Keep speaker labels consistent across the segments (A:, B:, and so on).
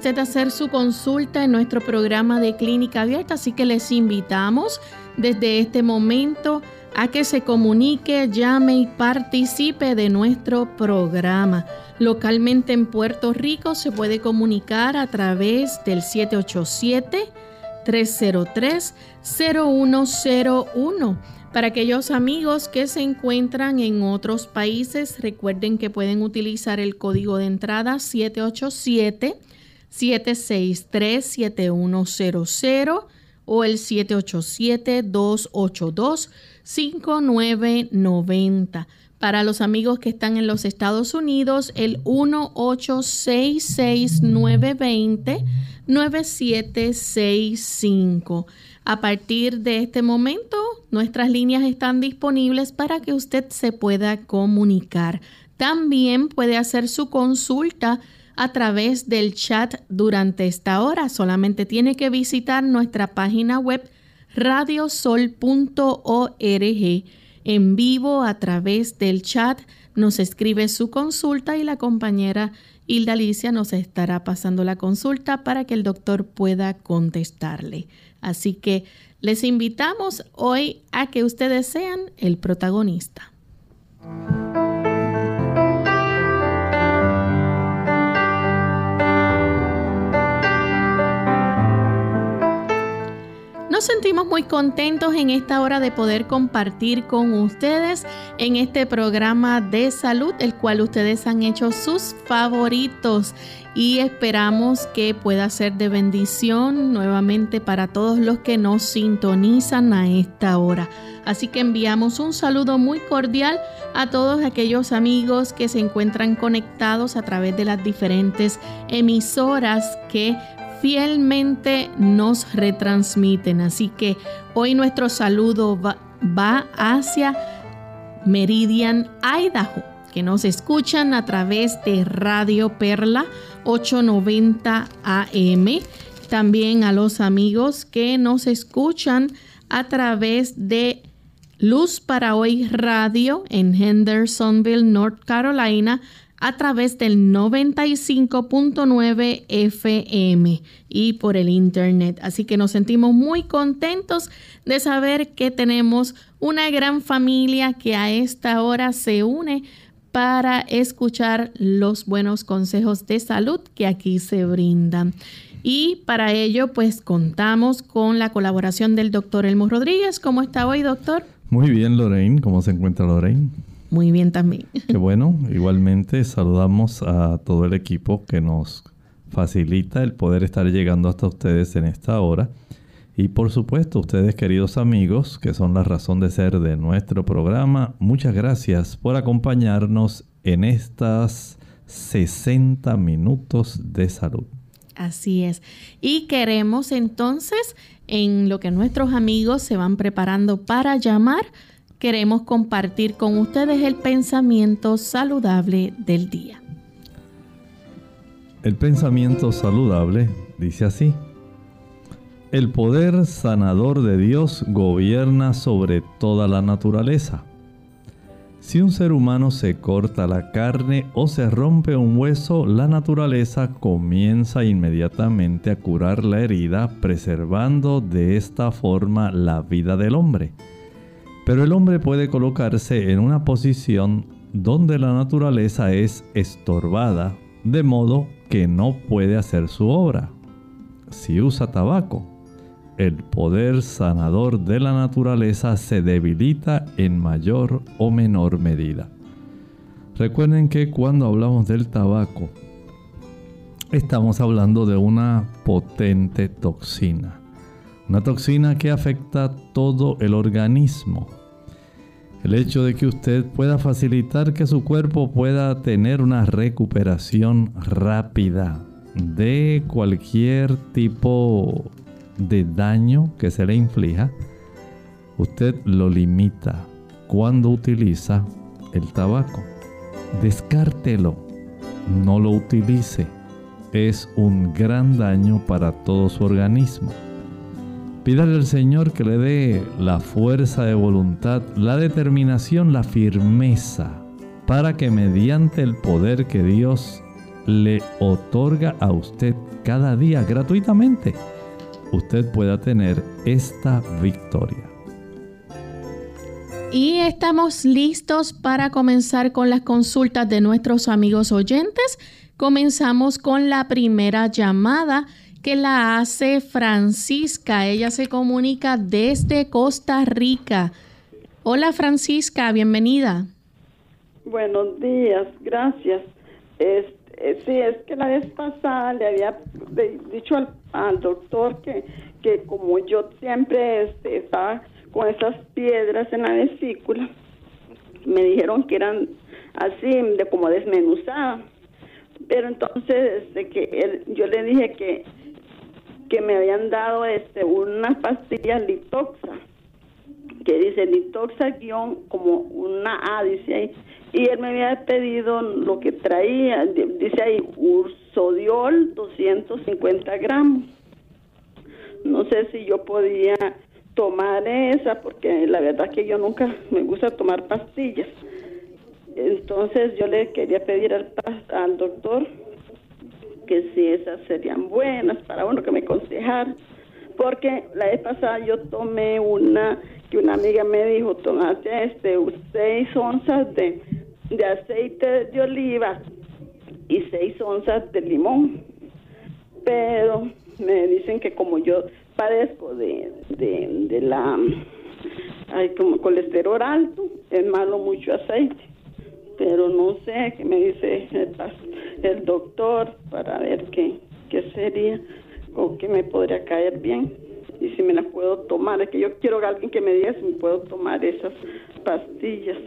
A: Usted hacer su consulta en nuestro programa de clínica abierta, así que les invitamos desde este momento a que se comunique, llame y participe de nuestro programa. Localmente en Puerto Rico se puede comunicar a través del 787 303 0101 para aquellos amigos que se encuentran en otros países, recuerden que pueden utilizar el código de entrada 787-763-7100 o el 787-282-5990. Para los amigos que están en los Estados Unidos, el 1866-920-9765. A partir de este momento, nuestras líneas están disponibles para que usted se pueda comunicar. También puede hacer su consulta a través del chat durante esta hora. Solamente tiene que visitar nuestra página web radiosol.org en vivo a través del chat. Nos escribe su consulta y la compañera Hilda Alicia nos estará pasando la consulta para que el doctor pueda contestarle. Así que les invitamos hoy a que ustedes sean el protagonista. Nos sentimos muy contentos en esta hora de poder compartir con ustedes en este programa de salud, el cual ustedes han hecho sus favoritos y esperamos que pueda ser de bendición nuevamente para todos los que nos sintonizan a esta hora. Así que enviamos un saludo muy cordial a todos aquellos amigos que se encuentran conectados a través de las diferentes emisoras que fielmente nos retransmiten. Así que hoy nuestro saludo va, hacia Meridian, Idaho, que nos escuchan a través de Radio Perla 890 AM. También a los amigos que nos escuchan a través de Luz para Hoy Radio en Hendersonville, North Carolina, a través del 95.9 FM y por el Internet. Así que nos sentimos muy contentos de saber que tenemos una gran familia que a esta hora se une para escuchar los buenos consejos de salud que aquí se brindan. Y para ello, pues contamos con la colaboración del doctor Elmo Rodríguez. ¿Cómo está hoy, doctor?
B: Muy bien, Lorraine. ¿Cómo se encuentra Lorraine?
A: Muy bien también.
B: Qué bueno. Igualmente saludamos a todo el equipo que nos facilita el poder estar llegando hasta ustedes en esta hora. Y por supuesto, ustedes queridos amigos, que son la razón de ser de nuestro programa, muchas gracias por acompañarnos en estas 60 minutos de salud.
A: Así es. Y queremos entonces, en lo que nuestros amigos se van preparando para llamar, queremos compartir con ustedes el pensamiento saludable del día.
B: El pensamiento saludable dice así. El poder sanador de Dios gobierna sobre toda la naturaleza. Si un ser humano se corta la carne o se rompe un hueso, la naturaleza comienza inmediatamente a curar la herida, preservando de esta forma la vida del hombre. Pero el hombre puede colocarse en una posición donde la naturaleza es estorbada, de modo que no puede hacer su obra. Si usa tabaco, el poder sanador de la naturaleza se debilita en mayor o menor medida. Recuerden que cuando hablamos del tabaco, estamos hablando de una potente toxina una toxina que afecta todo el organismo. El hecho de que usted pueda facilitar que su cuerpo pueda tener una recuperación rápida de cualquier tipo de daño que se le inflija, usted lo limita cuando utiliza el tabaco. Descártelo, no lo utilice. Es un gran daño para todo su organismo. Pídale al Señor que le dé la fuerza de voluntad, la determinación, la firmeza, para que mediante el poder que Dios le otorga a usted cada día gratuitamente, usted pueda tener esta victoria.
A: Y estamos listos para comenzar con las consultas de nuestros amigos oyentes. Comenzamos con la primera llamada que la hace Francisca. Ella se comunica desde Costa Rica. Hola Francisca, bienvenida.
C: Buenos días, gracias. Este, sí, es que la vez pasada le había dicho al, doctor que, que como yo siempre este, estaba con esas piedras en la vesícula. Me dijeron que eran así, de como desmenuzadas. Pero entonces de que yo le dije que, que me habían dado este unas pastillas litoxa, que dice litoxa guion como una A, dice ahí. Y él me había pedido lo que traía, dice ahí, ursodiol 250 gramos. No sé si yo podía tomar esa porque la verdad que yo nunca me gusta tomar pastillas. Entonces yo le quería pedir al, al doctor que si esas serían buenas para uno que me aconsejara. Porque la vez pasada yo tomé una que una amiga me dijo, tomate este, seis onzas de, de aceite de oliva y seis onzas de limón. Pero me dicen que como yo padezco de, de, la hay como colesterol alto, es malo mucho aceite, pero no sé qué me dice el, doctor para ver qué, qué sería o qué me podría caer bien y si me la puedo tomar. Es que yo quiero alguien que me diga si me puedo tomar esas pastillas.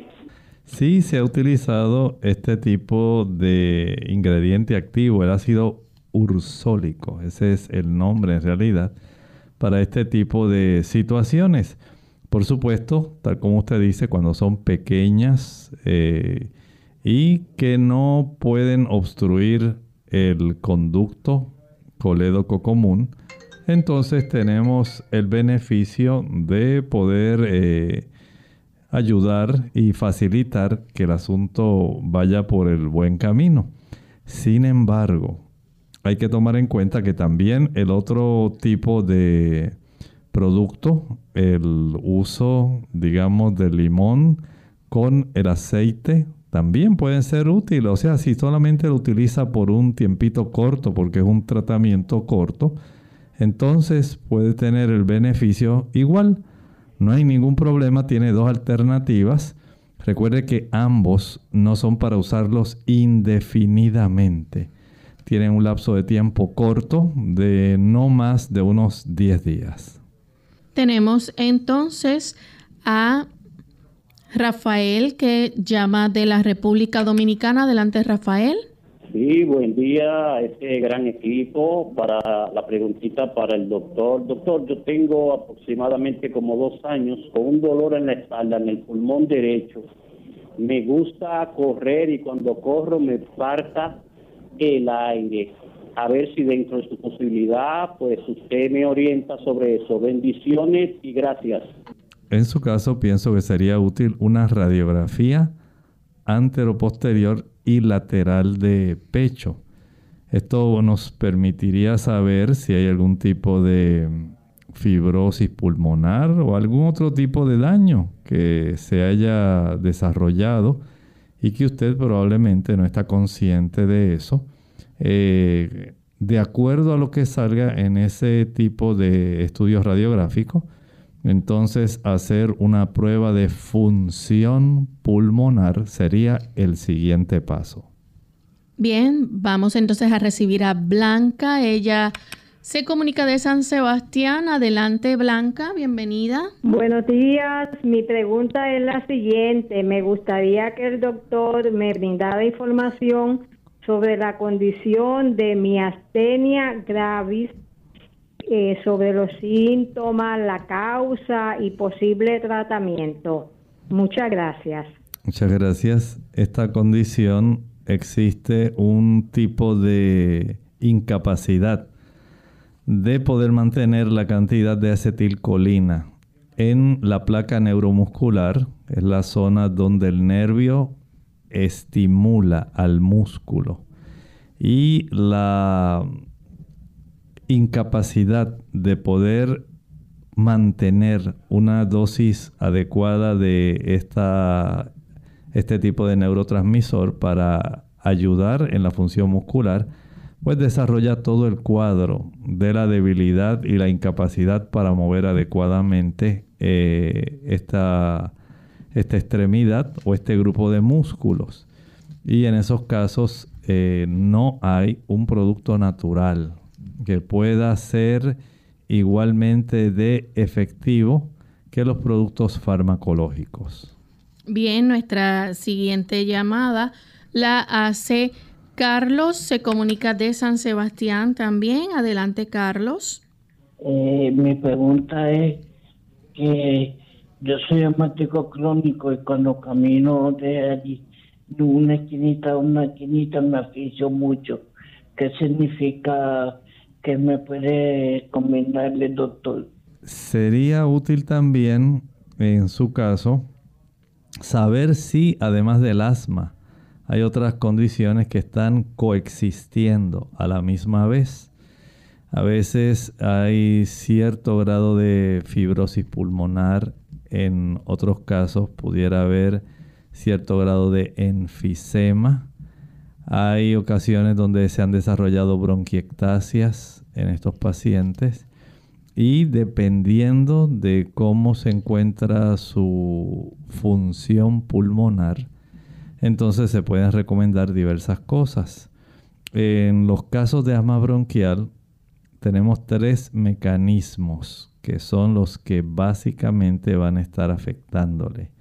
B: Sí, se ha utilizado este tipo de ingrediente activo, el ácido ursólico, ese es el nombre en realidad para este tipo de situaciones. Por supuesto, tal como usted dice, cuando son pequeñas eh, y que no pueden obstruir el conducto colédoco común, entonces tenemos el beneficio de poder eh, ayudar y facilitar que el asunto vaya por el buen camino. Sin embargo, hay que tomar en cuenta que también el otro tipo de producto, el uso, digamos, del limón con el aceite, también pueden ser útiles. O sea, si solamente lo utiliza por un tiempito corto, porque es un tratamiento corto, entonces puede tener el beneficio igual. No hay ningún problema, tiene dos alternativas. Recuerde que ambos no son para usarlos indefinidamente tienen un lapso de tiempo corto de no más de unos 10 días.
A: Tenemos entonces a Rafael que llama de la República Dominicana. Adelante, Rafael.
D: Sí, buen día a este gran equipo. Para la preguntita para el doctor. Doctor, yo tengo aproximadamente como dos años con un dolor en la espalda, en el pulmón derecho. Me gusta correr y cuando corro me falta el aire. A ver si dentro de su posibilidad, pues usted me orienta sobre eso. Bendiciones y gracias.
B: En su caso, pienso que sería útil una radiografía anteroposterior y lateral de pecho. Esto nos permitiría saber si hay algún tipo de fibrosis pulmonar o algún otro tipo de daño que se haya desarrollado y que usted probablemente no está consciente de eso. Eh, de acuerdo a lo que salga en ese tipo de estudios radiográficos, entonces hacer una prueba de función pulmonar sería el siguiente paso.
A: Bien, vamos entonces a recibir a Blanca. Ella se comunica de San Sebastián. Adelante, Blanca, bienvenida.
E: Buenos días. Mi pregunta es la siguiente. Me gustaría que el doctor me brindara información sobre la condición de miastenia gravis, eh, sobre los síntomas, la causa y posible tratamiento. Muchas gracias.
B: Muchas gracias. Esta condición existe un tipo de incapacidad de poder mantener la cantidad de acetilcolina en la placa neuromuscular, es la zona donde el nervio estimula al músculo. Y la incapacidad de poder mantener una dosis adecuada de esta, este tipo de neurotransmisor para ayudar en la función muscular, pues desarrolla todo el cuadro de la debilidad y la incapacidad para mover adecuadamente eh, esta, esta extremidad o este grupo de músculos. Y en esos casos eh, no hay un producto natural que pueda ser igualmente de efectivo que los productos farmacológicos.
A: Bien, nuestra siguiente llamada la hace Carlos, se comunica de San Sebastián también. Adelante, Carlos.
F: Eh, mi pregunta es que yo soy asmático crónico y cuando camino de allí, de una esquinita a una esquinita, me aficio mucho. ¿Qué significa que me puede recomendarle, doctor?
B: Sería útil también, en su caso, saber si, además del asma, hay otras condiciones que están coexistiendo a la misma vez. A veces hay cierto grado de fibrosis pulmonar, en otros casos pudiera haber cierto grado de enfisema. Hay ocasiones donde se han desarrollado bronquiectasias en estos pacientes y dependiendo de cómo se encuentra su función pulmonar, entonces se pueden recomendar diversas cosas. En los casos de asma bronquial tenemos tres mecanismos que son los que básicamente van a estar afectándole.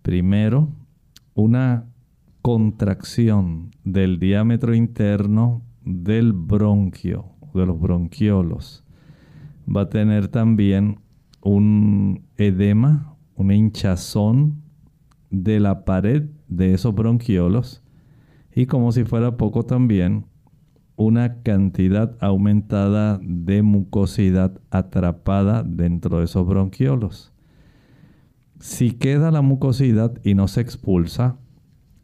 B: Primero, una contracción del diámetro interno del bronquio, de los bronquiolos. Va a tener también un edema, una hinchazón de la pared de esos bronquiolos y como si fuera poco también una cantidad aumentada de mucosidad atrapada dentro de esos bronquiolos. Si queda la mucosidad y no se expulsa,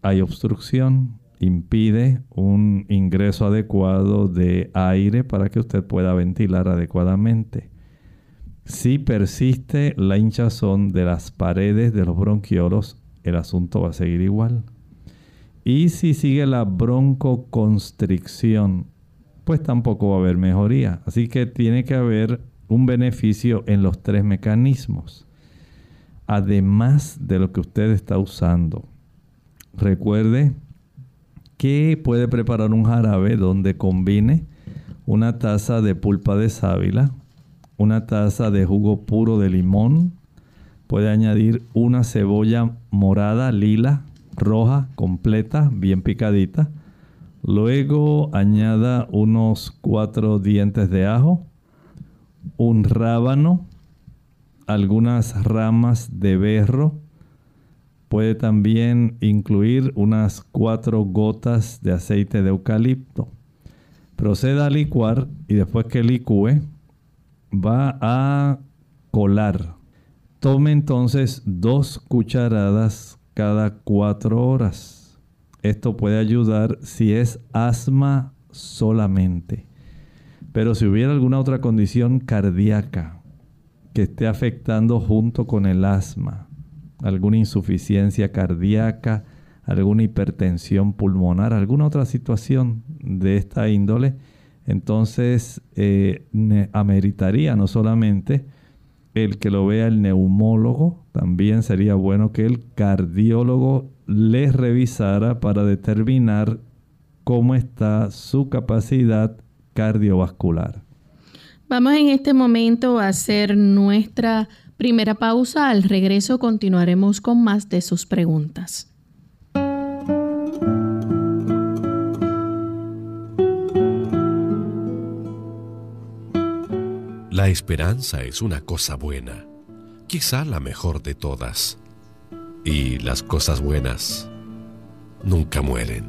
B: hay obstrucción, impide un ingreso adecuado de aire para que usted pueda ventilar adecuadamente. Si persiste la hinchazón de las paredes de los bronquiolos, el asunto va a seguir igual. Y si sigue la broncoconstricción, pues tampoco va a haber mejoría. Así que tiene que haber un beneficio en los tres mecanismos. Además de lo que usted está usando. Recuerde que puede preparar un jarabe donde combine una taza de pulpa de sábila, una taza de jugo puro de limón, Puede añadir una cebolla morada, lila, roja, completa, bien picadita. Luego añada unos cuatro dientes de ajo, un rábano, algunas ramas de berro. Puede también incluir unas cuatro gotas de aceite de eucalipto. Proceda a licuar y después que licúe va a colar Tome entonces dos cucharadas cada cuatro horas. Esto puede ayudar si es asma solamente. Pero si hubiera alguna otra condición cardíaca que esté afectando junto con el asma, alguna insuficiencia cardíaca, alguna hipertensión pulmonar, alguna otra situación de esta índole, entonces eh, ameritaría no solamente el que lo vea el neumólogo, también sería bueno que el cardiólogo le revisara para determinar cómo está su capacidad cardiovascular.
A: Vamos en este momento a hacer nuestra primera pausa. Al regreso continuaremos con más de sus preguntas.
G: La esperanza es una cosa buena, quizá la mejor de todas. Y las cosas buenas nunca mueren.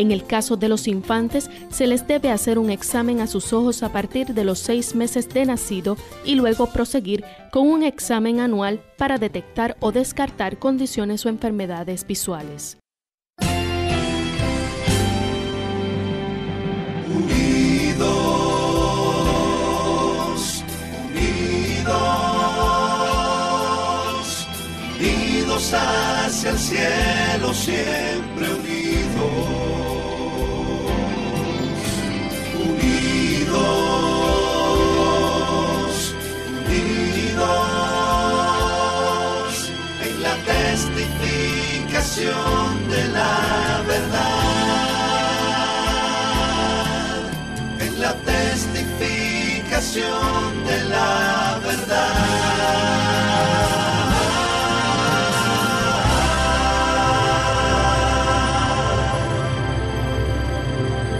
H: En el caso de los infantes, se les debe hacer un examen a sus ojos a partir de los seis meses de nacido y luego proseguir con un examen anual para detectar o descartar condiciones o enfermedades visuales.
I: Unidos, unidos, unidos hacia el cielo, siempre unidos.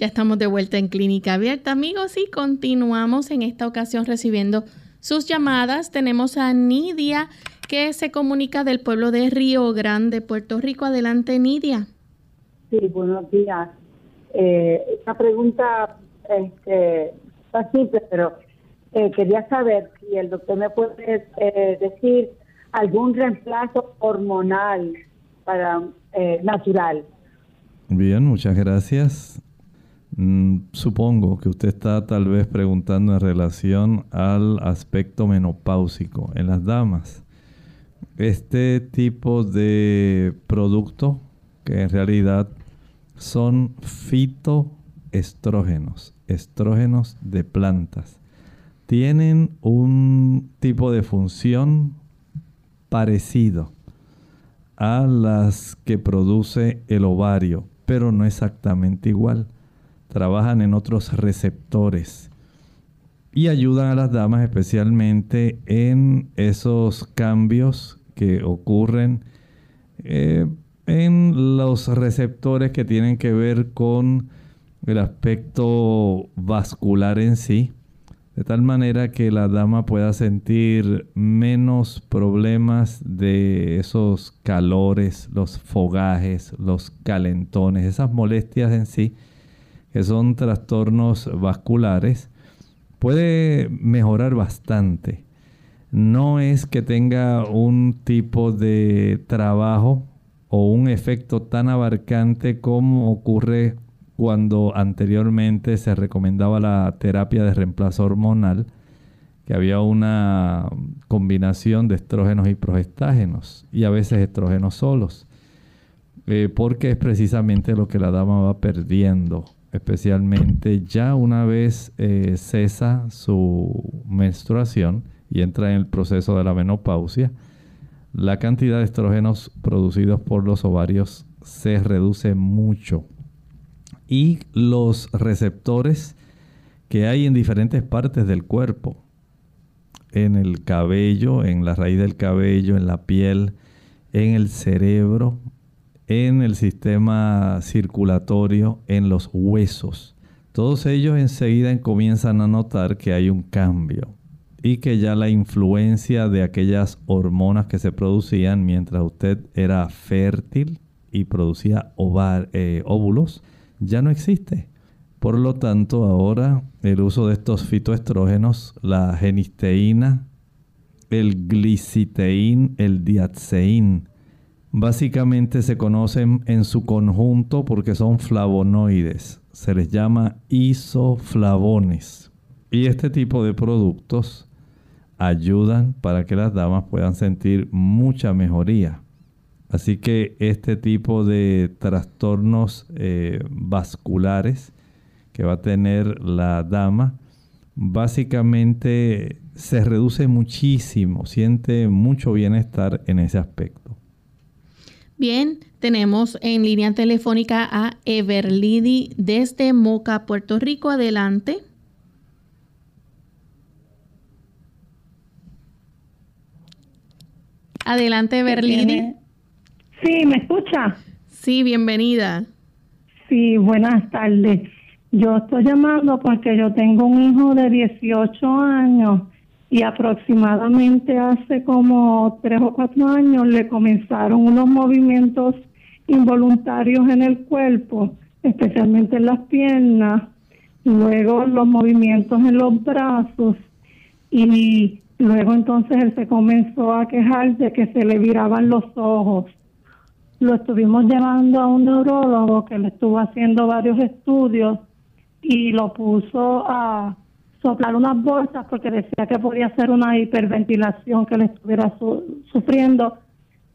A: Ya estamos de vuelta en Clínica Abierta, amigos, y continuamos en esta ocasión recibiendo sus llamadas. Tenemos a Nidia que se comunica del pueblo de Río Grande, Puerto Rico. Adelante, Nidia.
J: Sí, buenos días. Eh, esta pregunta este, está simple, pero eh, quería saber si el doctor me puede eh, decir algún reemplazo hormonal para eh, natural.
B: Bien, muchas gracias. Mm, supongo que usted está tal vez preguntando en relación al aspecto menopáusico en las damas. Este tipo de producto, que en realidad son fitoestrógenos, estrógenos de plantas, tienen un tipo de función parecido a las que produce el ovario, pero no exactamente igual. Trabajan en otros receptores y ayudan a las damas especialmente en esos cambios que ocurren eh, en los receptores que tienen que ver con el aspecto vascular en sí, de tal manera que la dama pueda sentir menos problemas de esos calores, los fogajes, los calentones, esas molestias en sí, que son trastornos vasculares, puede mejorar bastante. No es que tenga un tipo de trabajo o un efecto tan abarcante como ocurre cuando anteriormente se recomendaba la terapia de reemplazo hormonal, que había una combinación de estrógenos y progestágenos y a veces estrógenos solos, eh, porque es precisamente lo que la dama va perdiendo, especialmente ya una vez eh, cesa su menstruación y entra en el proceso de la menopausia, la cantidad de estrógenos producidos por los ovarios se reduce mucho. Y los receptores que hay en diferentes partes del cuerpo, en el cabello, en la raíz del cabello, en la piel, en el cerebro, en el sistema circulatorio, en los huesos. todos ellos enseguida comienzan a notar que hay un cambio y que ya la influencia de aquellas hormonas que se producían mientras usted era fértil y producía eh, óvulos ya no existe. Por lo tanto, ahora el uso de estos fitoestrógenos, la genisteína, el gliciteín, el diatseín, básicamente se conocen en su conjunto porque son flavonoides. Se les llama isoflavones. Y este tipo de productos ayudan para que las damas puedan sentir mucha mejoría. Así que este tipo de trastornos eh, vasculares que va a tener la dama, básicamente se reduce muchísimo, siente mucho bienestar en ese aspecto.
A: Bien, tenemos en línea telefónica a Everlidi desde Moca, Puerto Rico. Adelante. Adelante, Everlidi.
K: Sí, ¿me escucha?
A: Sí, bienvenida.
K: Sí, buenas tardes. Yo estoy llamando porque yo tengo un hijo de 18 años y aproximadamente hace como tres o cuatro años le comenzaron unos movimientos involuntarios en el cuerpo, especialmente en las piernas, luego los movimientos en los brazos y Luego entonces él se comenzó a quejar de que se le viraban los ojos. Lo estuvimos llevando a un neurólogo que le estuvo haciendo varios estudios y lo puso a soplar unas bolsas porque decía que podía ser una hiperventilación que le estuviera sufriendo,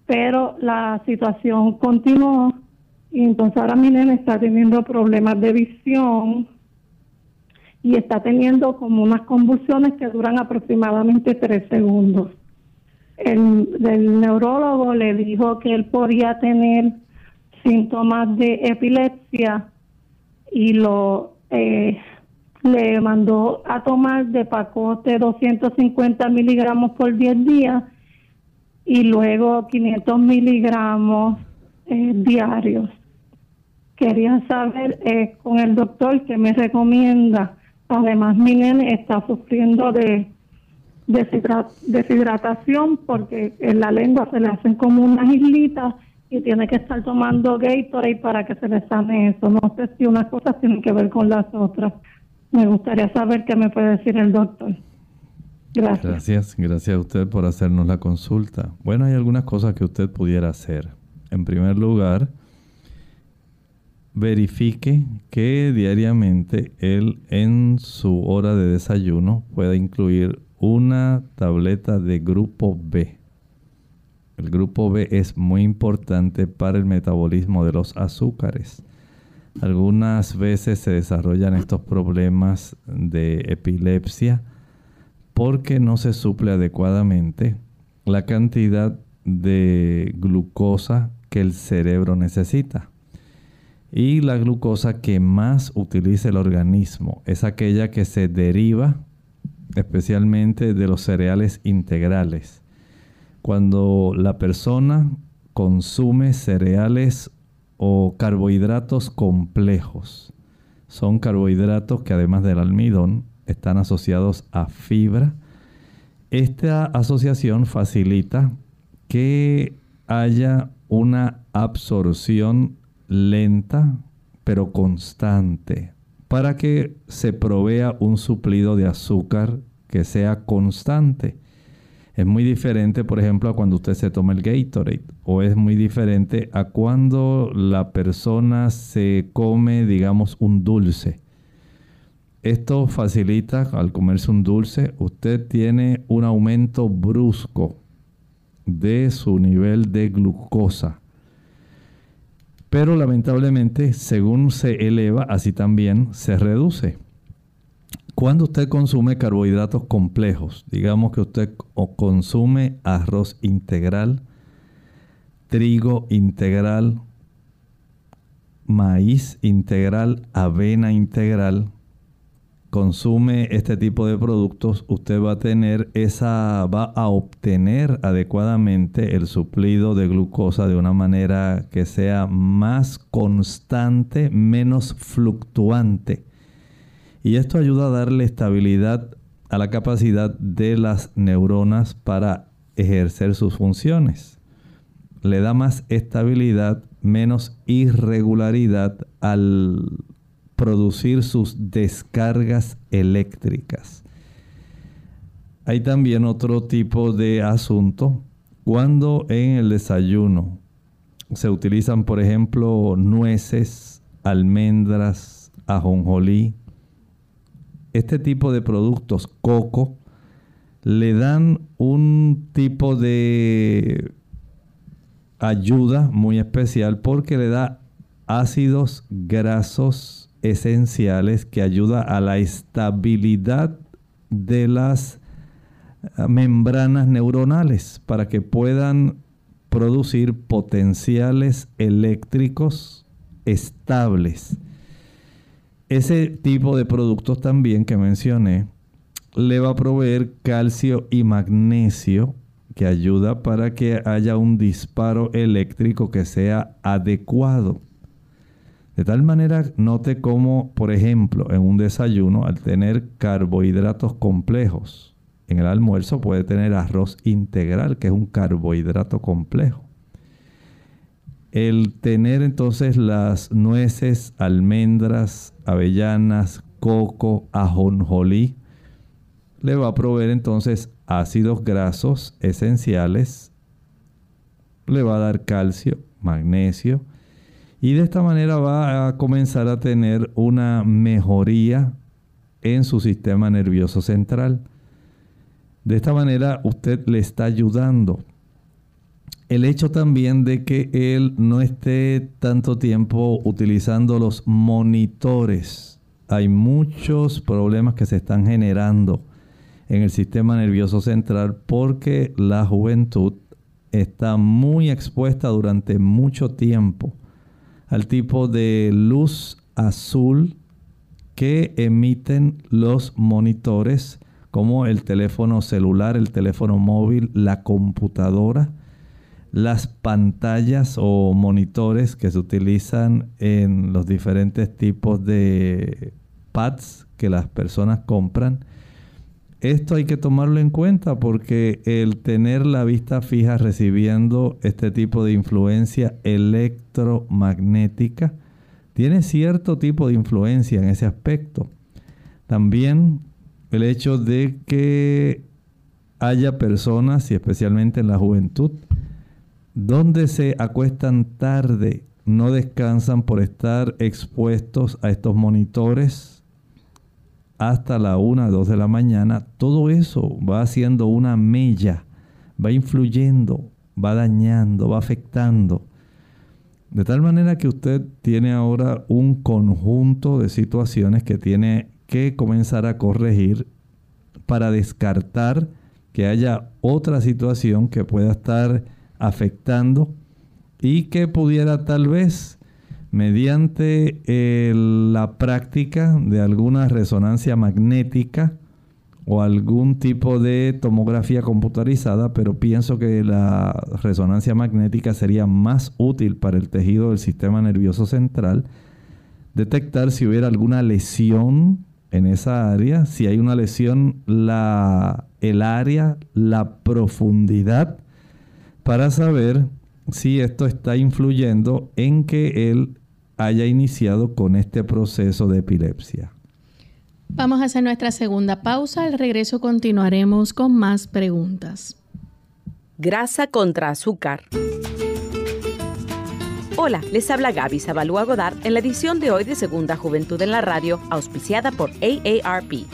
K: pero la situación continuó y entonces ahora mi nene está teniendo problemas de visión, y está teniendo como unas convulsiones que duran aproximadamente tres segundos. El, neurólogo le dijo que él podía tener síntomas de epilepsia y lo eh, le mandó a tomar de pacote 250 miligramos por 10 días y luego 500 miligramos eh, diarios. Quería saber eh, con el doctor qué me recomienda Además, mi nene está sufriendo de deshidratación porque en la lengua se le hacen como unas islitas y tiene que estar tomando Gatorade para que se le sane eso. No sé si unas cosas tienen que ver con las otras. Me gustaría saber qué me puede decir el doctor. Gracias.
B: Gracias, gracias a usted por hacernos la consulta. Bueno, hay algunas cosas que usted pudiera hacer. En primer lugar, verifique que diariamente él en su hora de desayuno pueda incluir una tableta de grupo B. El grupo B es muy importante para el metabolismo de los azúcares. Algunas veces se desarrollan estos problemas de epilepsia porque no se suple adecuadamente la cantidad de glucosa que el cerebro necesita. Y la glucosa que más utiliza el organismo es aquella que se deriva especialmente de los cereales integrales. Cuando la persona consume cereales o carbohidratos complejos, son carbohidratos que además del almidón están asociados a fibra. Esta asociación facilita que haya una absorción lenta pero constante para que se provea un suplido de azúcar que sea constante. Es muy diferente, por ejemplo, a cuando usted se toma el Gatorade o es muy diferente a cuando la persona se come, digamos, un dulce. Esto facilita, al comerse un dulce, usted tiene un aumento brusco de su nivel de glucosa pero lamentablemente, según se eleva, así también se reduce. Cuando usted consume carbohidratos complejos, digamos que usted consume arroz integral, trigo integral, maíz integral, avena integral, consume este tipo de productos, usted va a tener esa, va a obtener adecuadamente el suplido de glucosa de una manera que sea más constante, menos fluctuante. Y esto ayuda a darle estabilidad a la capacidad de las neuronas para ejercer sus funciones. Le da más estabilidad, menos irregularidad al producir sus descargas eléctricas. Hay también otro tipo de asunto cuando en el desayuno se utilizan, por ejemplo, nueces, almendras, ajonjolí, este tipo de productos, coco, le dan un tipo de ayuda muy especial porque le da ácidos grasos esenciales que ayuda a la estabilidad de las eh, membranas neuronales para que puedan producir potenciales eléctricos estables. Ese tipo de productos también que mencioné le va a proveer calcio y magnesio que ayuda para que haya un disparo eléctrico que sea adecuado. De tal manera, note cómo, por ejemplo, en un desayuno, al tener carbohidratos complejos, en el almuerzo puede tener arroz integral, que es un carbohidrato complejo. El tener entonces las nueces, almendras, avellanas, coco, ajonjolí, le va a proveer entonces ácidos grasos esenciales, le va a dar calcio, magnesio, y de esta manera va a comenzar a tener una mejoría en su sistema nervioso central. De esta manera usted le está ayudando. El hecho también de que él no esté tanto tiempo utilizando los monitores. Hay muchos problemas que se están generando en el sistema nervioso central porque la juventud está muy expuesta durante mucho tiempo al tipo de luz azul que emiten los monitores como el teléfono celular, el teléfono móvil, la computadora, las pantallas o monitores que se utilizan en los diferentes tipos de pads que las personas compran. Esto hay que tomarlo en cuenta porque el tener la vista fija recibiendo este tipo de influencia electromagnética tiene cierto tipo de influencia en ese aspecto. También el hecho de que haya personas, y especialmente en la juventud, donde se acuestan tarde, no descansan por estar expuestos a estos monitores hasta la 1, 2 de la mañana, todo eso va haciendo una mella, va influyendo, va dañando, va afectando. De tal manera que usted tiene ahora un conjunto de situaciones que tiene que comenzar a corregir para descartar que haya otra situación que pueda estar afectando y que pudiera tal vez mediante la práctica de alguna resonancia magnética o algún tipo de tomografía computarizada, pero pienso que la resonancia magnética sería más útil para el tejido del sistema nervioso central, detectar si hubiera alguna lesión en esa área, si hay una lesión, la, el área, la profundidad, para saber si esto está influyendo en que él haya iniciado con este proceso de epilepsia.
A: Vamos a hacer nuestra segunda pausa. Al regreso continuaremos con más preguntas.
L: Grasa contra azúcar. Hola, les habla Gaby Zabalúa Godard en la edición de hoy de Segunda Juventud en la Radio, auspiciada por AARP.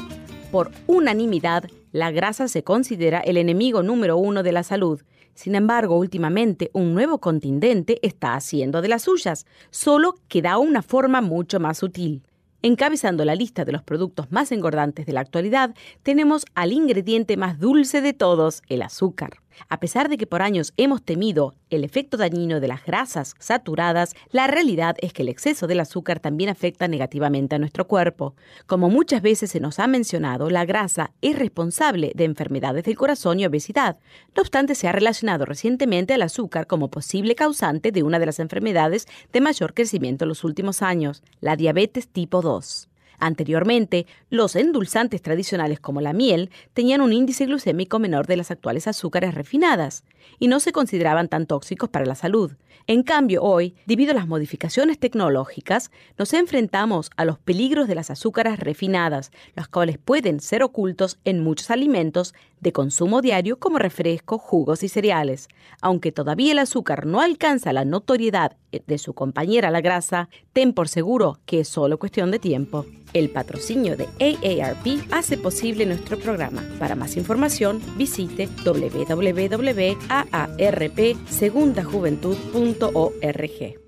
L: Por unanimidad, la grasa se considera el enemigo número uno de la salud. Sin embargo, últimamente un nuevo contingente está haciendo de las suyas, solo que da una forma mucho más sutil. Encabezando la lista de los productos más engordantes de la actualidad, tenemos al ingrediente más dulce de todos, el azúcar. A pesar de que por años hemos temido el efecto dañino de las grasas saturadas, la realidad es que el exceso del azúcar también afecta negativamente a nuestro cuerpo. Como muchas veces se nos ha mencionado, la grasa es responsable de enfermedades del corazón y obesidad. No obstante, se ha relacionado recientemente al azúcar como posible causante de una de las enfermedades de mayor crecimiento en los últimos años, la diabetes tipo 2. Anteriormente, los endulzantes tradicionales como la miel tenían un índice glucémico menor de las actuales azúcares refinadas y no se consideraban tan tóxicos para la salud. En cambio, hoy, debido a las modificaciones tecnológicas, nos enfrentamos a los peligros de las azúcares refinadas, los cuales pueden ser ocultos en muchos alimentos de consumo diario como refrescos, jugos y cereales. Aunque todavía el azúcar no alcanza la notoriedad de su compañera la grasa, ten por seguro que es solo cuestión de tiempo. El patrocinio de AARP hace posible nuestro programa. Para más información, visite www.aarpsegundajuventud.org.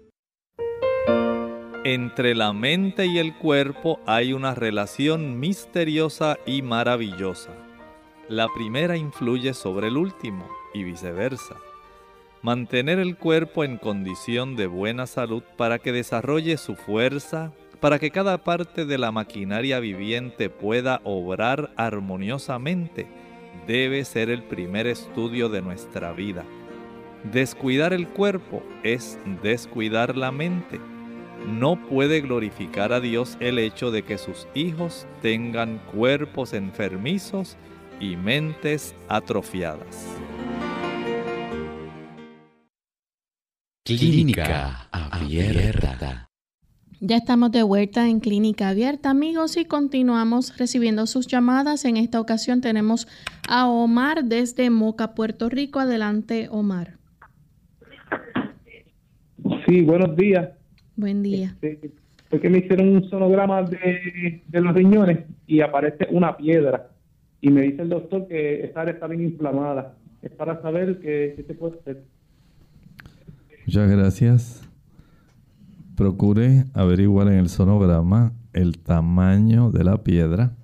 B: Entre la mente y el cuerpo hay una relación misteriosa y maravillosa. La primera influye sobre el último y viceversa. Mantener el cuerpo en condición de buena salud para que desarrolle su fuerza, para que cada parte de la maquinaria viviente pueda obrar armoniosamente, debe ser el primer estudio de nuestra vida. Descuidar el cuerpo es descuidar la mente. No puede glorificar a Dios el hecho de que sus hijos tengan cuerpos enfermizos y mentes atrofiadas.
M: Clínica Abierta.
A: Ya estamos de vuelta en Clínica Abierta, amigos, y continuamos recibiendo sus llamadas. En esta ocasión tenemos a Omar desde Moca, Puerto Rico. Adelante, Omar.
N: Sí, buenos días.
A: Buen día.
N: Este, fue que me hicieron un sonograma de, de los riñones y aparece una piedra. Y me dice el doctor que área está bien inflamada. Es para saber qué, qué se puede hacer.
B: Muchas gracias procure averiguar en el sonograma el tamaño de la piedra,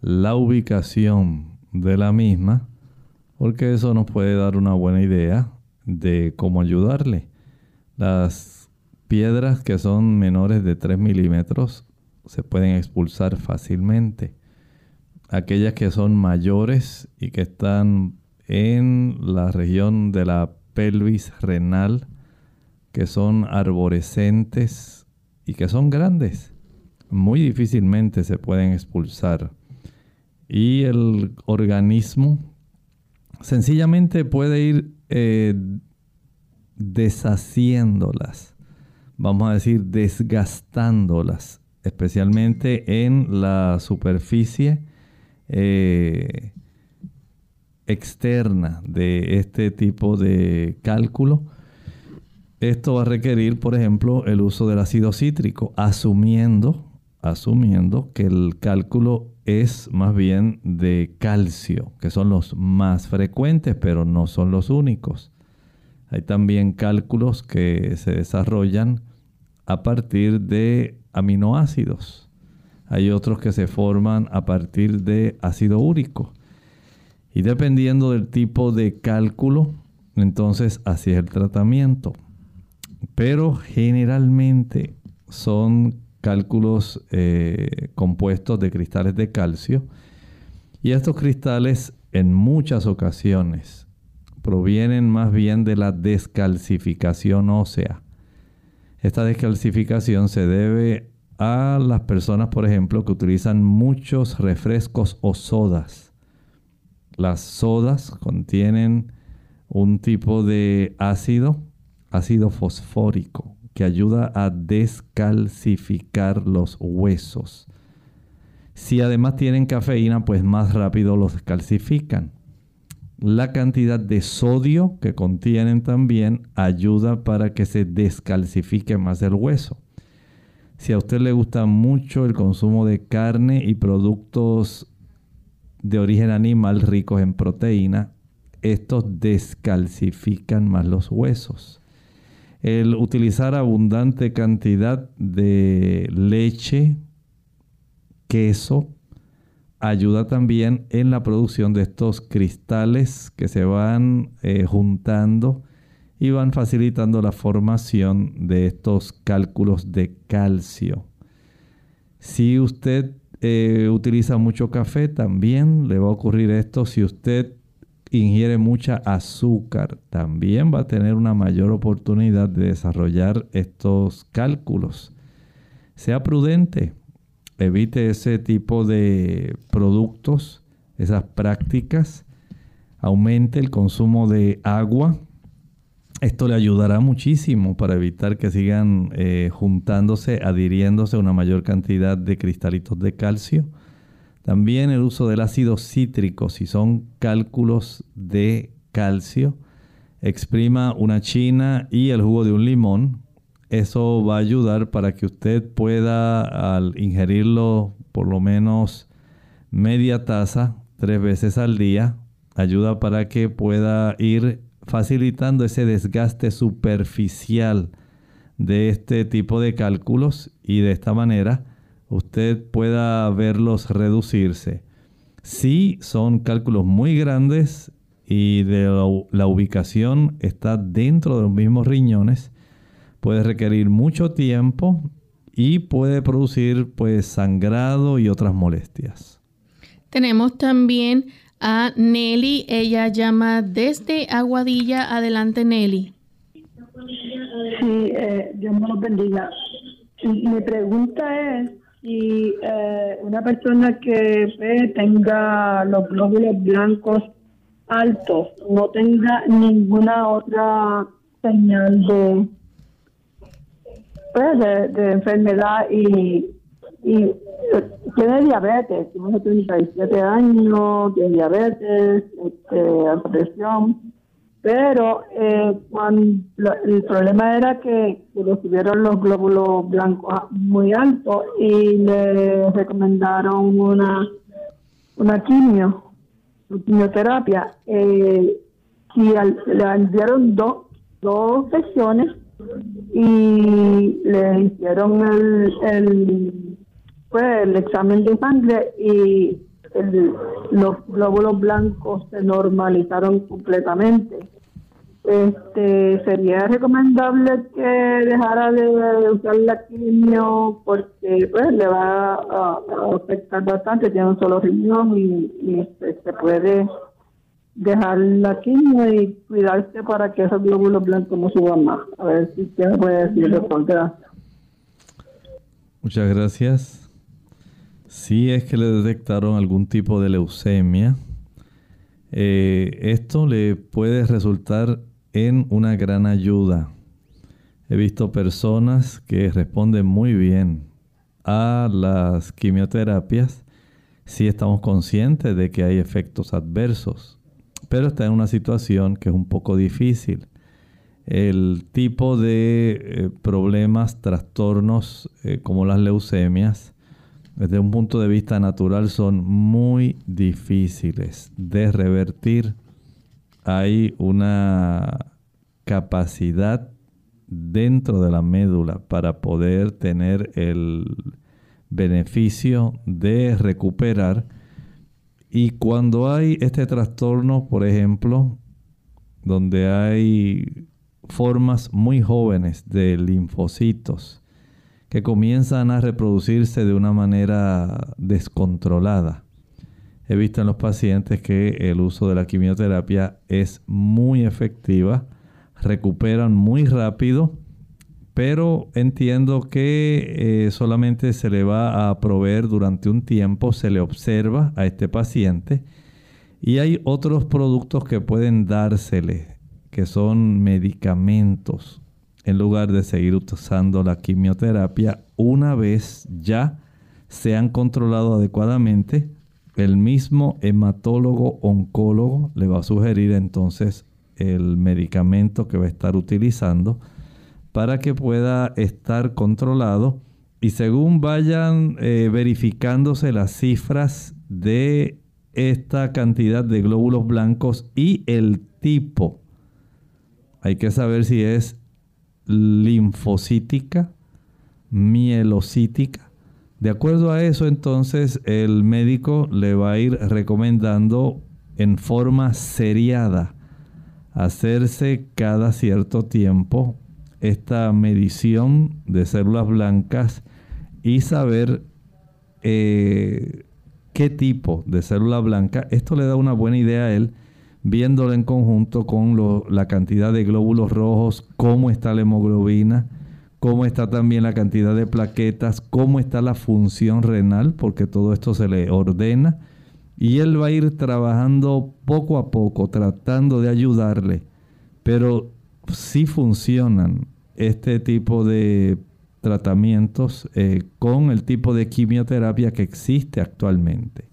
B: la ubicación de la misma, porque eso nos puede dar una buena idea de cómo ayudarle. Las piedras que son menores de 3 milímetros se pueden expulsar fácilmente. Aquellas que son mayores y que están en la región de la pelvis renal, que son arborescentes y que son grandes, muy difícilmente se pueden expulsar. Y el organismo sencillamente puede ir eh, deshaciéndolas, vamos a decir desgastándolas, especialmente en la superficie eh, externa de este tipo de cálculo esto va a requerir, por ejemplo, el uso del ácido cítrico, asumiendo, asumiendo que el cálculo es más bien de calcio, que son los más frecuentes, pero no son los únicos. Hay también cálculos que se desarrollan a partir de aminoácidos. Hay otros que se forman a partir de ácido úrico. Y dependiendo del tipo de cálculo, entonces así es el tratamiento pero generalmente son cálculos eh, compuestos de cristales de calcio y estos cristales en muchas ocasiones provienen más bien de la descalcificación ósea. Esta descalcificación se debe a las personas, por ejemplo, que utilizan muchos refrescos o sodas. Las sodas contienen un tipo de ácido ácido fosfórico que ayuda a descalcificar los huesos. Si además tienen cafeína, pues más rápido los descalcifican. La cantidad de sodio que contienen también ayuda para que se descalcifique más el hueso. Si a usted le gusta mucho el consumo de carne y productos de origen animal ricos en proteína, estos descalcifican más los huesos el utilizar abundante cantidad de leche, queso, ayuda también en la producción de estos cristales que se van eh, juntando y van facilitando la formación de estos cálculos de calcio. Si usted eh, utiliza mucho café, también le va a ocurrir esto. Si usted ingiere mucha azúcar, también va a tener una mayor oportunidad de desarrollar estos cálculos. Sea prudente. evite ese tipo de productos, esas prácticas, aumente el consumo de agua. Esto le ayudará muchísimo para evitar que sigan eh, juntándose, adhiriéndose una mayor cantidad de cristalitos de calcio. También el uso del ácido cítrico, si son cálculos de calcio, exprima una china y el jugo de un limón. Eso va a ayudar para que usted pueda, al ingerirlo por lo menos media taza tres veces al día, ayuda para que pueda ir facilitando ese desgaste superficial de este tipo de cálculos y de esta manera usted pueda verlos reducirse. Si son cálculos muy grandes y de la, ubicación está dentro de los mismos riñones, puede requerir mucho tiempo y puede producir pues sangrado y otras molestias.
A: Tenemos también a Nelly. Ella llama desde Aguadilla. Adelante, Nelly.
J: Sí, eh, Dios me lo bendiga. Mi pregunta es si eh, una persona que tenga los glóbulos blancos altos no tenga ninguna otra señal de, pues, de enfermedad y y tiene diabetes, tiene 37 años, tiene diabetes, este, presión, pero eh, cuando el problema era que, le subieron los glóbulos blancos muy altos y le recomendaron una una quimio, quimioterapia, eh, y le dieron dos, dos sesiones y le hicieron el fue el examen de sangre y los glóbulos blancos se normalizaron completamente. Este, sería recomendable que dejara de usar la quimio porque pues le va a, afectar bastante, tiene un solo riñón y, este, se puede dejar la quimio y cuidarse para que esos glóbulos blancos no suban más. A ver si usted puede decir, doctor.
B: Muchas gracias. Si es que le detectaron algún tipo de leucemia, eh, esto le puede resultar en una gran ayuda. He visto personas que responden muy bien a las quimioterapias si estamos conscientes de que hay efectos adversos, pero está en una situación que es un poco difícil. El tipo de eh, problemas, trastornos eh, como las leucemias, desde un punto de vista natural son muy difíciles de revertir. Hay una capacidad dentro de la médula para poder tener el beneficio de recuperar. Y cuando hay este trastorno, por ejemplo, donde hay formas muy jóvenes de linfocitos, que comienzan a reproducirse de una manera descontrolada. He visto en los pacientes que el uso de la quimioterapia es muy efectiva, recuperan muy rápido, pero entiendo que eh, solamente se le va a proveer durante un tiempo, se le observa a este paciente y hay otros productos que pueden dársele, que son medicamentos en lugar de seguir usando la quimioterapia, una vez ya se han controlado adecuadamente, el mismo hematólogo oncólogo le va a sugerir entonces el medicamento que va a estar utilizando para que pueda estar controlado y según vayan eh, verificándose las cifras de esta cantidad de glóbulos blancos y el tipo, hay que saber si es linfocítica, mielocítica. De acuerdo a eso, entonces el médico le va a ir recomendando en forma seriada hacerse cada cierto tiempo esta medición de células blancas y saber eh, qué tipo de célula blanca. Esto le da una buena idea a él viéndolo en conjunto con la cantidad de glóbulos rojos, cómo está la hemoglobina, cómo está también la cantidad de plaquetas, cómo está la función renal, porque todo esto se le ordena. Y él va a ir trabajando poco a poco, tratando de ayudarle. Pero sí funcionan este tipo de tratamientos eh, con el tipo de quimioterapia que existe actualmente.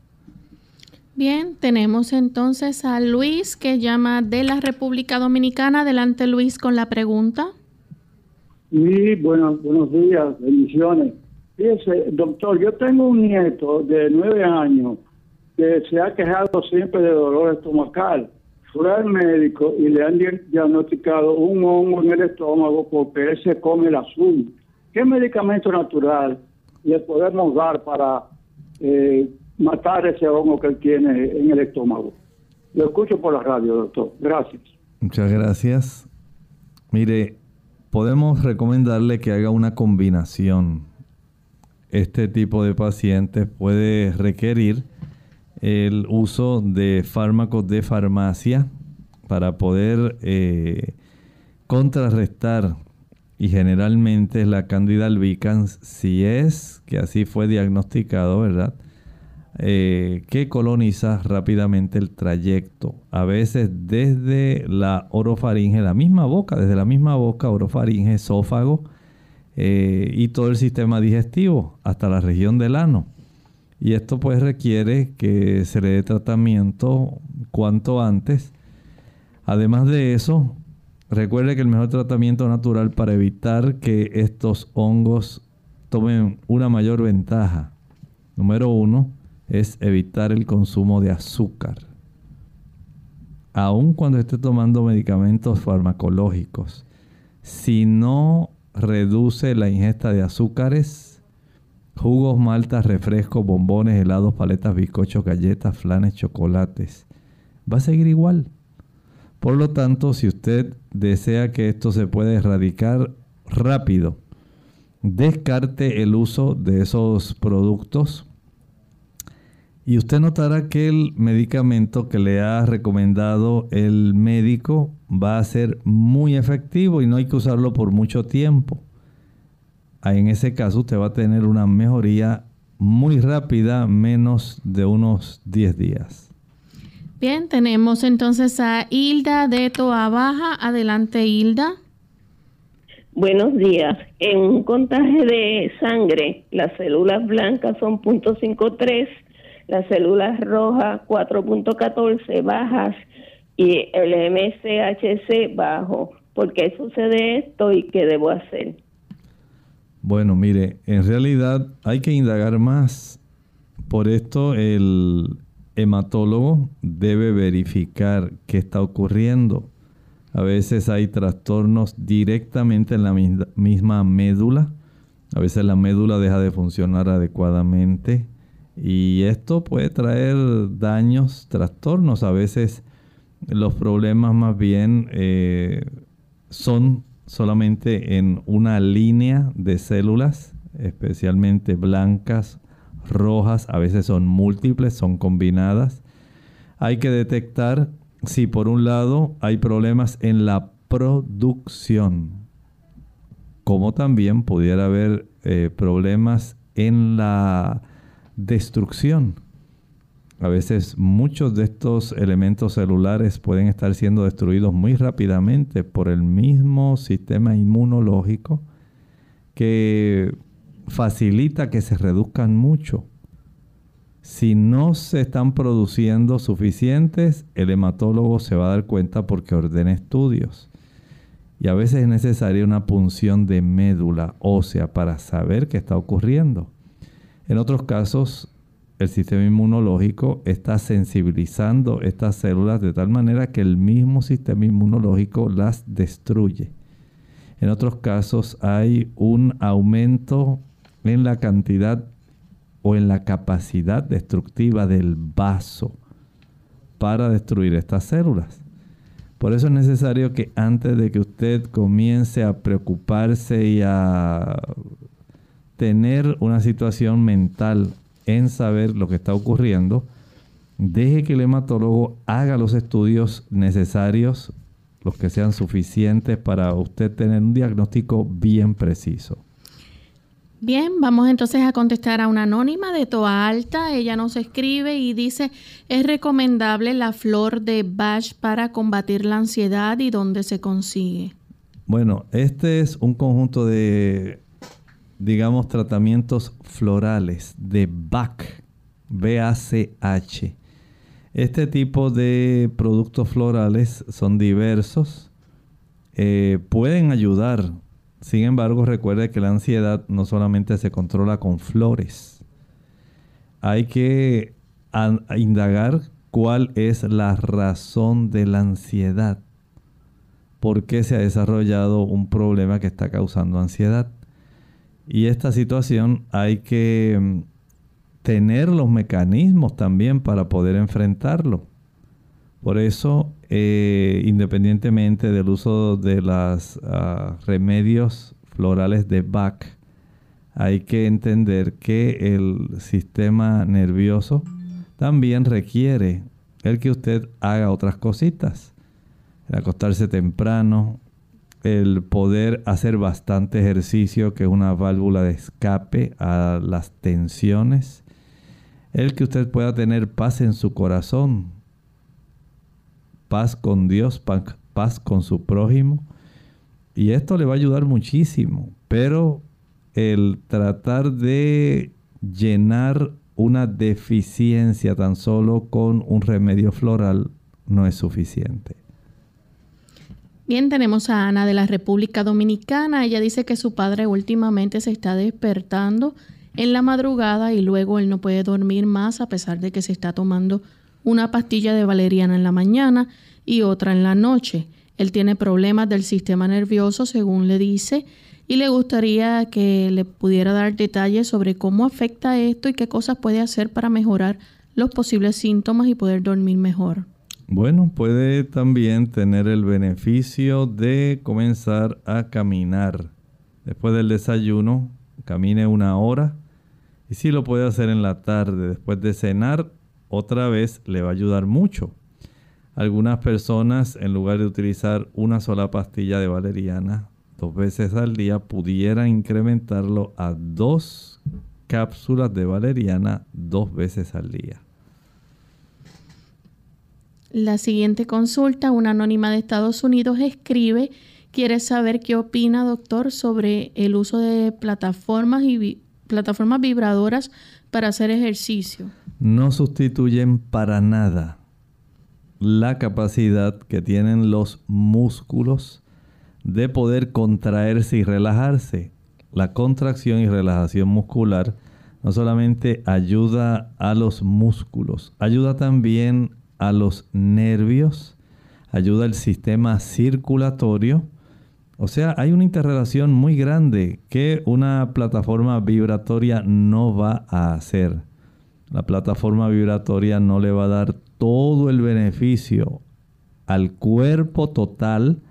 A: Bien, tenemos entonces a Luis que llama de la República Dominicana. Adelante Luis con la pregunta.
O: Sí, bueno, buenos días, bendiciones. Fíjese, doctor, yo tengo un nieto de nueve años que se ha quejado siempre de dolor estomacal. Fue al médico y le han diagnosticado un hongo en el estómago porque él se come el azul. ¿Qué medicamento natural le podemos dar para eh, matar ese hongo que él tiene en el estómago? Lo escucho por la radio, doctor. Gracias.
B: Muchas gracias. Mire, podemos recomendarle que haga una combinación. Este tipo de pacientes puede requerir el uso de fármacos de farmacia para poder eh, contrarrestar y generalmente la candida albicans, si es que así fue diagnosticado, ¿verdad? Eh, que coloniza rápidamente el trayecto, a veces desde la orofaringe, la misma boca, desde la misma boca, orofaringe, esófago eh, y todo el sistema digestivo hasta la región del ano. Y esto pues requiere que se le dé tratamiento cuanto antes. Además de eso, recuerde que el mejor tratamiento natural para evitar que estos hongos tomen una mayor ventaja, número uno, es evitar el consumo de azúcar. Aun cuando esté tomando medicamentos farmacológicos, si no reduce la ingesta de azúcares, jugos, maltas, refrescos, bombones, helados, paletas, bizcochos, galletas, flanes, chocolates, va a seguir igual. Por lo tanto, si usted desea que esto se pueda erradicar rápido, descarte el uso de esos productos y usted notará que el medicamento que le ha recomendado el médico va a ser muy efectivo y no hay que usarlo por mucho tiempo. En ese caso usted va a tener una mejoría muy rápida, menos de unos 10 días.
A: Bien, tenemos entonces a Hilda de Toa Baja. Adelante, Hilda.
P: Buenos días. En un contaje de sangre, las células blancas son .53 las células rojas 4.14 bajas y el MCHC bajo. ¿Por qué sucede esto y qué debo hacer?
B: Bueno, mire, en realidad hay que indagar más. Por esto el hematólogo debe verificar qué está ocurriendo. A veces hay trastornos directamente en la misma médula. A veces la médula deja de funcionar adecuadamente. Y esto puede traer daños, trastornos. A veces los problemas más bien eh, son solamente en una línea de células, especialmente blancas, rojas, a veces son múltiples, son combinadas. Hay que detectar si por un lado hay problemas en la producción, como también pudiera haber eh, problemas en la destrucción. A veces muchos de estos elementos celulares pueden estar siendo destruidos muy rápidamente por el mismo sistema inmunológico que facilita que se reduzcan mucho. Si no se están produciendo suficientes, el hematólogo se va a dar cuenta porque ordena estudios. Y a veces es necesaria una punción de médula ósea para saber qué está ocurriendo. En otros casos, el sistema inmunológico está sensibilizando estas células de tal manera que el mismo sistema inmunológico las destruye. En otros casos hay un aumento en la cantidad o en la capacidad destructiva del vaso para destruir estas células. Por eso es necesario que antes de que usted comience a preocuparse y a tener una situación mental en saber lo que está ocurriendo, deje que el hematólogo haga los estudios necesarios los que sean suficientes para usted tener un diagnóstico bien preciso.
A: Bien, vamos entonces a contestar a una anónima de Toa Alta. Ella nos escribe y dice, ¿es recomendable la flor de Bach para combatir la ansiedad y dónde se consigue?
B: Bueno, este es un conjunto de, digamos, tratamientos florales de Bach, B-A-C-H. Este tipo de productos florales son diversos, eh, pueden ayudar sin embargo, recuerde que la ansiedad no solamente se controla con flores. Hay que indagar cuál es la razón de la ansiedad. ¿Por qué se ha desarrollado un problema que está causando ansiedad? Y esta situación hay que mm, tener los mecanismos también para poder enfrentarlo. Por eso, eh, independientemente del uso de los ah, remedios florales de Bach, hay que entender que el sistema nervioso también requiere el que usted haga otras cositas. El acostarse temprano, el poder hacer bastante ejercicio, que es una válvula de escape a las tensiones, el que usted pueda tener paz en su corazón, paz con Dios, paz con su prójimo. Y esto le va a ayudar muchísimo. Pero el tratar de llenar una deficiencia tan solo con un remedio floral no es suficiente.
A: Bien, tenemos a Ana de la República Dominicana. Ella dice que su padre últimamente se está despertando en la madrugada y luego él no puede dormir más a pesar de que se está tomando una pastilla de valeriana en la mañana y otra en la noche. Él tiene problemas del sistema nervioso, según le dice, y le gustaría que le pudiera dar detalles sobre cómo afecta esto y qué cosas puede hacer para mejorar los posibles síntomas y poder dormir mejor.
B: Bueno, puede también tener el beneficio de comenzar a caminar. Después del desayuno, camine una hora. Y si lo puede hacer en la tarde, después de cenar, otra vez le va a ayudar mucho. Algunas personas, en lugar de utilizar una sola pastilla de valeriana dos veces al día, pudieran incrementarlo a dos cápsulas de valeriana dos veces al día.
A: La siguiente consulta, una anónima de Estados Unidos escribe, quiere saber qué opina, doctor, sobre el uso de plataformas y plataformas vibradoras para hacer ejercicio
B: no sustituyen para nada la capacidad que tienen los músculos de poder contraerse y relajarse. La contracción y relajación muscular no solamente ayuda a los músculos, ayuda también a los nervios, ayuda al sistema circulatorio. O sea, hay una interrelación muy grande que una plataforma vibratoria no va a hacer la plataforma vibratoria no le va a dar todo el beneficio al cuerpo total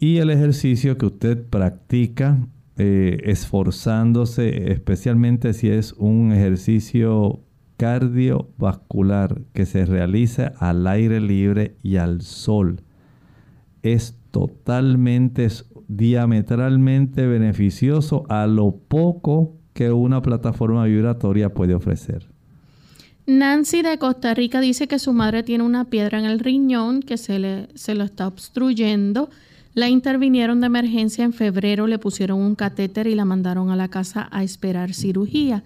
B: y el ejercicio que usted practica eh, esforzándose, especialmente si es un ejercicio cardiovascular que se realiza al aire libre y al sol, es totalmente, diametralmente beneficioso a lo poco que una plataforma vibratoria puede ofrecer.
A: Nancy de Costa Rica dice que su madre tiene una piedra en el riñón que se, le, se lo está obstruyendo. La intervinieron de emergencia en febrero, le pusieron un catéter y la mandaron a la casa a esperar cirugía.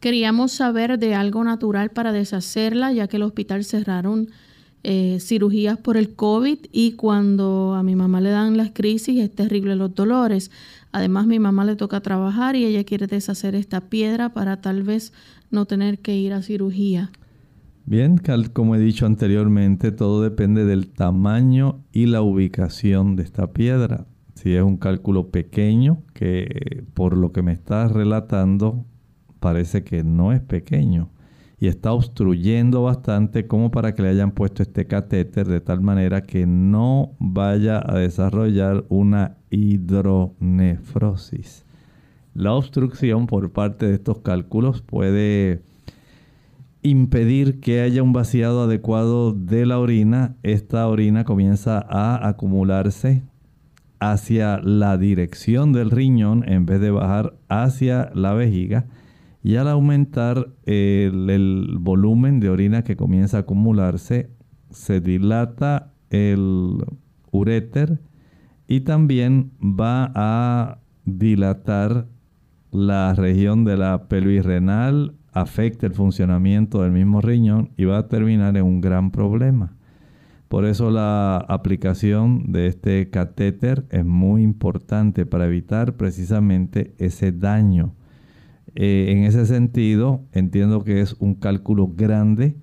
A: Queríamos saber de algo natural para deshacerla, ya que el hospital cerraron eh, cirugías por el COVID y cuando a mi mamá le dan las crisis es terrible los dolores. Además, mi mamá le toca trabajar y ella quiere deshacer esta piedra para tal vez no tener que ir a cirugía.
B: Bien, como he dicho anteriormente, todo depende del tamaño y la ubicación de esta piedra. Si es un cálculo pequeño, que por lo que me estás relatando parece que no es pequeño y está obstruyendo bastante como para que le hayan puesto este catéter de tal manera que no vaya a desarrollar una hidronefrosis. La obstrucción por parte de estos cálculos puede impedir que haya un vaciado adecuado de la orina, esta orina comienza a acumularse hacia la dirección del riñón en vez de bajar hacia la vejiga. Y al aumentar el, volumen de orina que comienza a acumularse, se dilata el uréter y también va a dilatar la región de la pelvis renal, afecta el funcionamiento del mismo riñón y va a terminar en un gran problema. Por eso la aplicación de este catéter es muy importante para evitar precisamente ese daño. Eh, en ese sentido, entiendo que es un cálculo grande.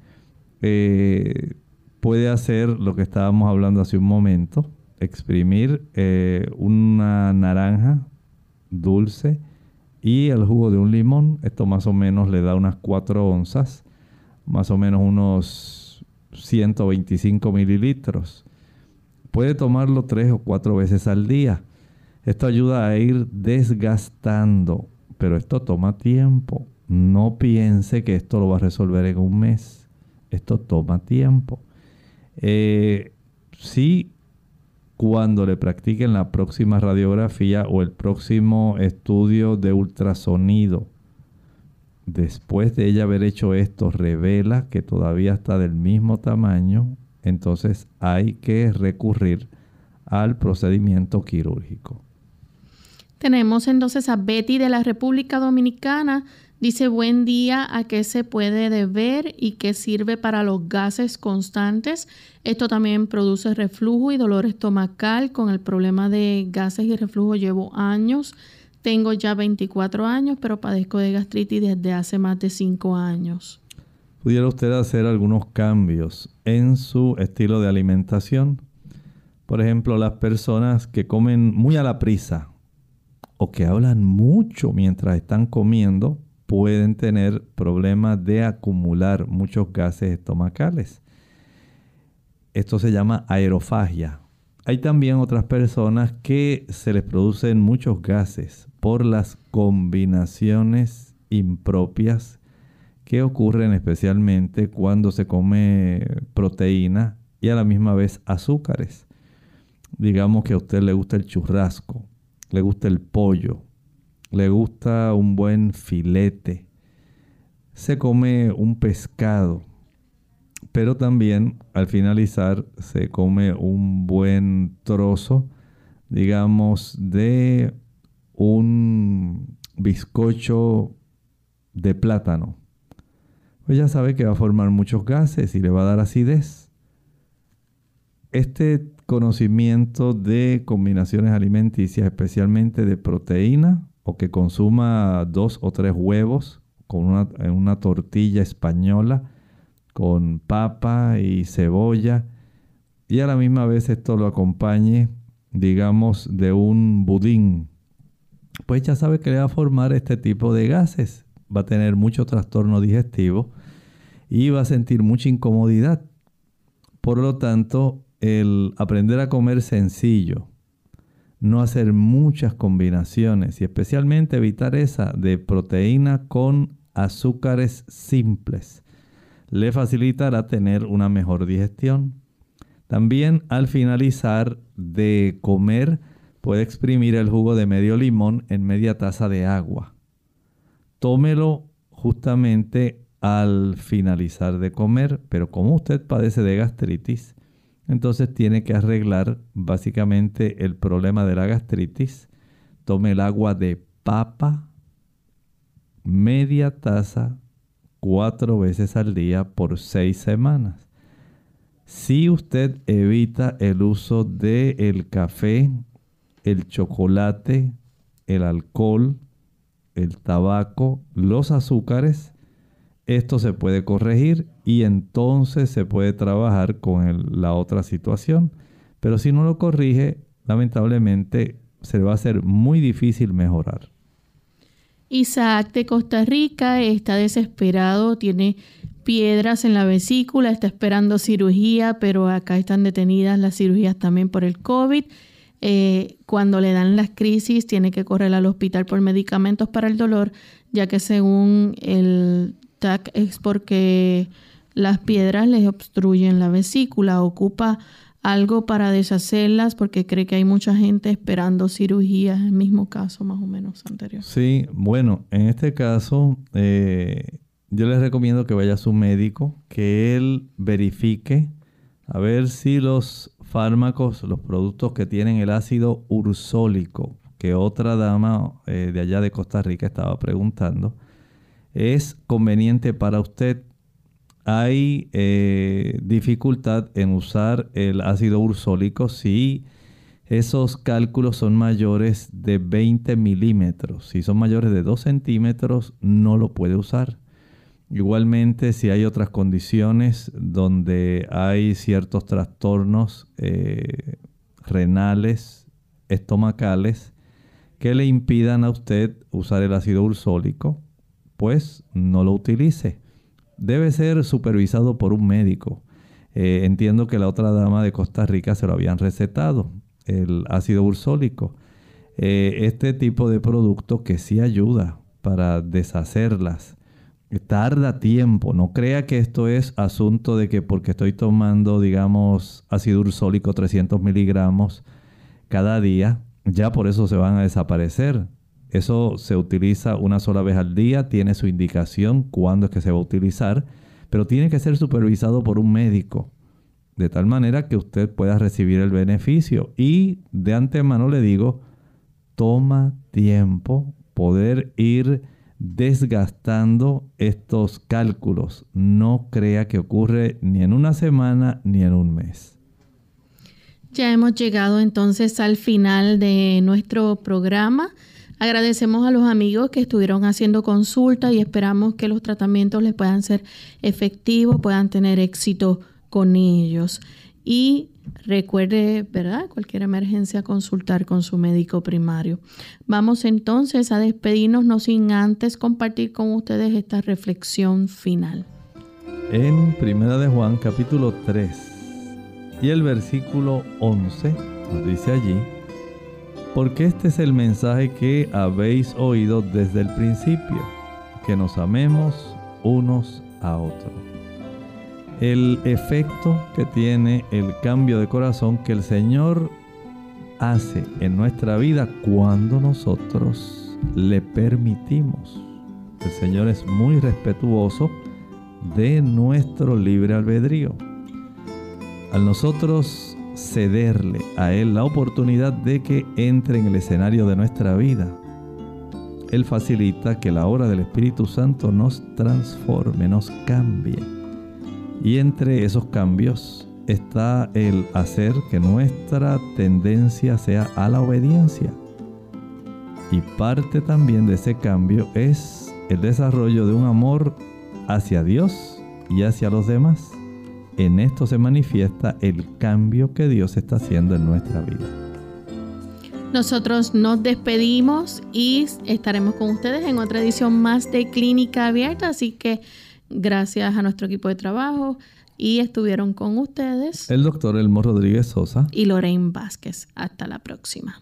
B: Eh, puede hacer lo que estábamos hablando hace un momento, exprimir eh, una naranja dulce y el jugo de un limón. Esto más o menos le da unas 4 onzas, más o menos unos 125 mililitros. Puede tomarlo tres o cuatro veces al día. Esto ayuda a ir desgastando, pero esto toma tiempo. No piense que esto lo va a resolver en un mes. Esto toma tiempo. Eh, sí cuando le practiquen la próxima radiografía o el próximo estudio de ultrasonido. Después de ella haber hecho esto, revela que todavía está del mismo tamaño, entonces hay que recurrir al procedimiento quirúrgico.
A: Tenemos entonces a Betty de la República Dominicana. Dice buen día a qué se puede deber y qué sirve para los gases constantes. Esto también produce reflujo y dolor estomacal. Con el problema de gases y reflujo llevo años. Tengo ya 24 años, pero padezco de gastritis desde hace más de 5 años.
B: ¿Pudiera usted hacer algunos cambios en su estilo de alimentación? Por ejemplo, las personas que comen muy a la prisa o que hablan mucho mientras están comiendo pueden tener problemas de acumular muchos gases estomacales. Esto se llama aerofagia. Hay también otras personas que se les producen muchos gases por las combinaciones impropias que ocurren especialmente cuando se come proteína y a la misma vez azúcares. Digamos que a usted le gusta el churrasco, le gusta el pollo, le gusta un buen filete, se come un pescado, pero también al finalizar se come un buen trozo, digamos, de un bizcocho de plátano. Pues ya sabe que va a formar muchos gases y le va a dar acidez. Este conocimiento de combinaciones alimenticias, especialmente de proteína, o que consuma dos o tres huevos con una, una tortilla española con papa y cebolla y a la misma vez esto lo acompañe digamos de un budín. Pues ya sabe que le va a formar este tipo de gases. Va a tener mucho trastorno digestivo y va a sentir mucha incomodidad. Por lo tanto el aprender a comer sencillo no hacer muchas combinaciones y especialmente evitar esa de proteína con azúcares simples. Le facilitará tener una mejor digestión. También al finalizar de comer puede exprimir el jugo de medio limón en media taza de agua. Tómelo justamente al finalizar de comer, pero como usted padece de gastritis, entonces tiene que arreglar básicamente el problema de la gastritis. Tome el agua de papa, media taza, cuatro veces al día por seis semanas. Si usted evita el uso del el café, el chocolate, el alcohol, el tabaco, los azúcares, esto se puede corregir y entonces se puede trabajar con la otra situación. Pero si no lo corrige, lamentablemente se le va a hacer muy difícil mejorar.
A: Isaac de Costa Rica está desesperado, tiene piedras en la vesícula, está esperando cirugía, pero acá están detenidas las cirugías también por el COVID. Eh, cuando le dan las crisis, tiene que correr al hospital por medicamentos para el dolor, ya que según el Es porque las piedras les obstruyen la vesícula. Ocupa algo para deshacerlas porque cree que hay mucha gente esperando cirugía, el mismo caso más o menos anterior.
B: Sí, bueno, en este caso eh, yo les recomiendo que vaya a su médico, que él verifique a ver si los fármacos, los productos que tienen el ácido ursólico, que otra dama eh, de allá de Costa Rica estaba preguntando, es conveniente para usted hay eh, dificultad en usar el ácido ursólico si esos cálculos son mayores de 20 milímetros. Si son mayores de 2 centímetros, no lo puede usar. Igualmente, si hay otras condiciones donde hay ciertos trastornos eh, renales, estomacales, que le impidan a usted usar el ácido ursólico, pues no lo utilice debe ser supervisado por un médico. Eh, entiendo que la otra dama de Costa Rica se lo habían recetado, el ácido ursólico. Eh, este tipo de producto que sí ayuda para deshacerlas. Tarda tiempo, no crea que esto es asunto de que porque estoy tomando, digamos, ácido ursólico 300 miligramos cada día, ya por eso se van a desaparecer. Eso se utiliza una sola vez al día, tiene su indicación cuándo es que se va a utilizar, pero tiene que ser supervisado por un médico, de tal manera que usted pueda recibir el beneficio. Y de antemano le digo, toma tiempo poder ir desgastando estos cálculos. No crea que ocurre ni en una semana ni en un mes.
A: Ya hemos llegado entonces al final de nuestro programa. Agradecemos a los amigos que estuvieron haciendo consulta y esperamos que los tratamientos les puedan ser efectivos, puedan tener éxito con ellos. Y recuerde, ¿verdad? Cualquier emergencia, consultar con su médico primario. Vamos entonces a despedirnos, no sin antes compartir con ustedes esta reflexión final.
B: En Primera de Juan, capítulo 3 y el versículo 11, nos dice allí, porque este es el mensaje que habéis oído desde el principio, que nos amemos unos a otros. El efecto que tiene el cambio de corazón que el Señor hace en nuestra vida cuando nosotros le permitimos. El Señor es muy respetuoso de nuestro libre albedrío. Al nosotros cederle a Él la oportunidad de que entre en el escenario de nuestra vida. Él facilita que la obra del Espíritu Santo nos transforme, nos cambie. Y entre esos cambios está el hacer que nuestra tendencia sea a la obediencia. Y parte también de ese cambio es el desarrollo de un amor hacia Dios y hacia los demás en esto se manifiesta el cambio que Dios está haciendo en nuestra vida.
A: Nosotros nos despedimos y estaremos con ustedes en otra edición más de Clínica Abierta, así que gracias a nuestro equipo de trabajo y estuvieron con ustedes
B: el doctor Elmo Rodríguez Sosa
A: y Lorraine Vázquez. Hasta la próxima.